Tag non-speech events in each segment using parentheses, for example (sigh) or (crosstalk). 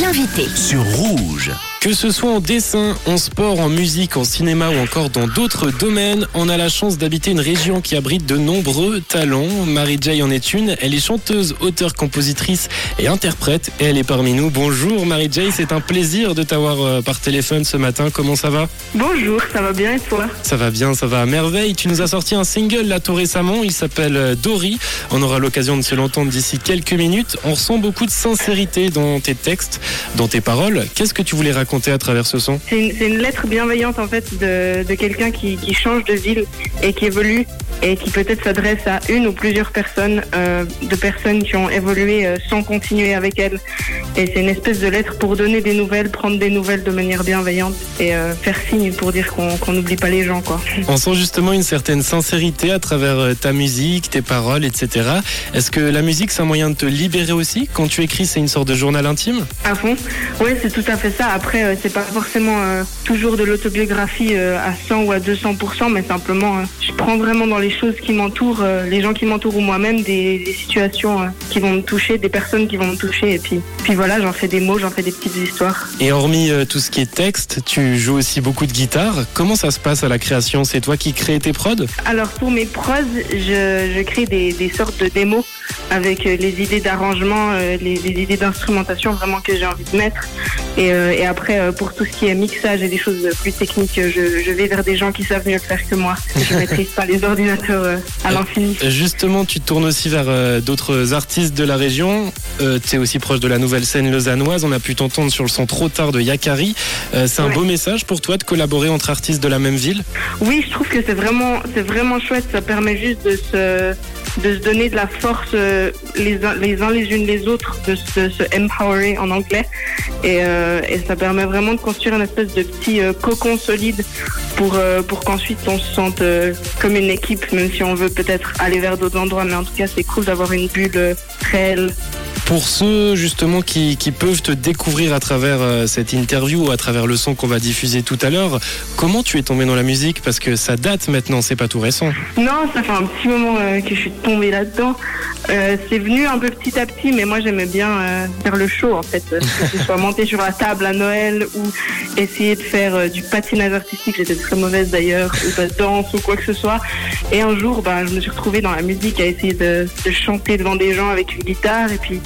L'invité. sur Rouge. Que ce soit en dessin, en sport, en musique, en cinéma ou encore dans d'autres domaines, on a la chance d'habiter une région qui abrite de nombreux talents. Marie Jay en est une. Elle est chanteuse, auteure, compositrice et interprète. Et elle est parmi nous. Bonjour Marie Jay, c'est un plaisir de t'avoir euh, par téléphone ce matin. Comment ça va? Bonjour, ça va bien et toi? Ça va bien, ça va à merveille. Tu nous as sorti un single là tout récemment. Il s'appelle euh, Dory. On aura l'occasion de se l'entendre d'ici quelques minutes. On ressent beaucoup de sincérité dans tes textes, dans tes paroles. Qu'est-ce que tu voulais raconter à travers ce son C'est une, lettre bienveillante en fait de, de quelqu'un qui, qui change de ville et qui évolue et qui peut-être s'adresse à une ou plusieurs personnes, euh, de personnes qui ont évolué euh, sans continuer avec elle. Et c'est une espèce de lettre pour donner des nouvelles, prendre des nouvelles de manière bienveillante et euh, faire signe pour dire qu'on n'oublie pas les gens quoi. (laughs) On sent justement une certaine sincérité à travers ta musique, tes paroles, etc. Est-ce que la musique, c'est un moyen de te libérer aussi? Quand tu écris, c'est une sorte de journal intime? À fond. Oui, c'est tout à fait ça. Après, euh, c'est pas forcément euh, toujours de l'autobiographie euh, à 100 ou à 200%, mais simplement, je prends vraiment dans les choses qui m'entourent, les gens qui m'entourent ou moi-même, des, des situations qui vont me toucher, des personnes qui vont me toucher. Et puis, puis voilà, j'en fais des mots, j'en fais des petites histoires. Et hormis tout ce qui est texte, tu joues aussi beaucoup de guitare. Comment ça se passe à la création? C'est toi qui crées tes prods? Alors, pour mes pros, je, je crée des, des sortes de démos avec les idées d'arrangement, les, les idées d'instrumentation vraiment que j'ai envie de mettre. Et, et après, euh, pour tout ce qui est mixage et des choses plus techniques, euh, je, je vais vers des gens qui savent mieux le faire que moi. Je (laughs) maîtrise pas les ordinateurs euh, à l'infini. Justement, tu tournes aussi vers euh, d'autres artistes de la région. Euh, tu es aussi proche de la nouvelle scène lausannoise. On a pu t'entendre sur le son Trop tard de Yakari. Euh, c'est un Ouais. beau message pour toi de collaborer entre artistes de la même ville? Oui, je trouve que c'est vraiment, c'est vraiment chouette. Ça permet juste de se, de se donner de la force euh, les uns, les uns les unes les autres, de se, se empowerer en anglais. Et, euh, ça permet vraiment de construire une espèce de petit euh, cocon solide pour, pour qu'ensuite on se sente comme une équipe, même si on veut peut-être aller vers d'autres endroits. Mais en tout cas, c'est cool d'avoir une bulle réelle. Pour ceux justement qui, qui peuvent te découvrir à travers euh, cette interview ou à travers le son qu'on va diffuser tout à l'heure, comment tu es tombé dans la musique? Parce que ça date maintenant, c'est pas tout récent. Non, ça fait un petit moment euh, que je suis tombée là-dedans. Euh, c'est venu un peu petit à petit, mais moi j'aimais bien faire le show en fait. (laughs) Que ce soit monter sur la table à Noël ou essayer de faire du patinage artistique. J'étais très mauvaise d'ailleurs, ou de la danse ou quoi que ce soit. Et un jour, bah, je me suis retrouvée dans la musique à essayer de, de chanter devant des gens avec une guitare. Et puis,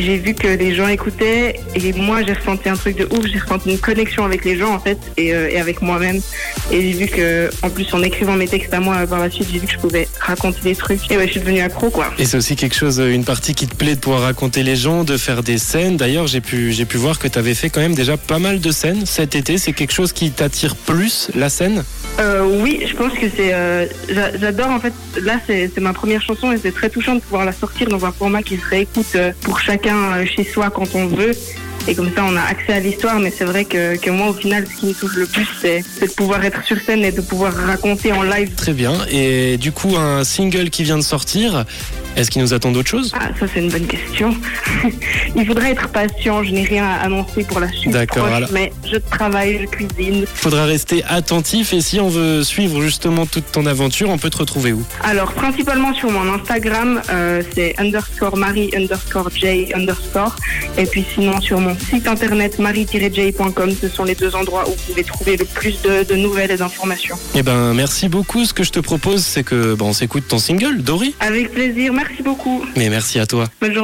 j'ai vu que les gens écoutaient. Et moi, j'ai ressenti un truc de ouf. J'ai ressenti une connexion avec les gens en fait et, euh, et avec moi-même. Et j'ai vu que, en plus, en écrivant mes textes à moi par la suite, j'ai vu que je pouvais raconter des trucs. Et ouais, je suis devenue accro, quoi. Et c'est aussi quelque chose, une partie qui te plaît de pouvoir raconter les gens, de faire des scènes. D'ailleurs, j'ai pu, j'ai pu voir que tu avais fait quand même déjà pas mal de scènes cet été. C'est quelque chose qui t'attire plus, la scène? Euh, oui, je pense que c'est. euh, j'a- J'adore, en fait. Là, c'est ma première chanson et c'est très touchant de pouvoir la sortir dans un format qui se réécoute pour euh, chez soi quand on veut. Et comme ça, on a accès à l'histoire. Mais c'est vrai que, que moi, au final, ce qui me touche le plus, c'est de pouvoir être sur scène et de pouvoir raconter en live. Très bien. Et du coup, un single qui vient de sortir, est-ce qu'il nous attend d'autres choses? Ah, ça, c'est une bonne question. (laughs) Il faudrait être patient. Je n'ai rien à annoncer pour la suite. D'accord, alors- Mais je travaille, je cuisine. Faudra rester attentif. Et si on veut suivre justement toute ton aventure, on peut te retrouver où? Alors, principalement sur mon Instagram, euh, c'est underscore Marie underscore J underscore. Et puis sinon, sur mon site internet marie-j.com, ce sont les deux endroits où vous pouvez trouver le plus de, de nouvelles et d'informations. Eh ben, merci beaucoup. Ce que je te propose, c'est que bon, on s'écoute ton single, Dory. Avec plaisir, merci beaucoup. Mais merci à toi. Bonne journée.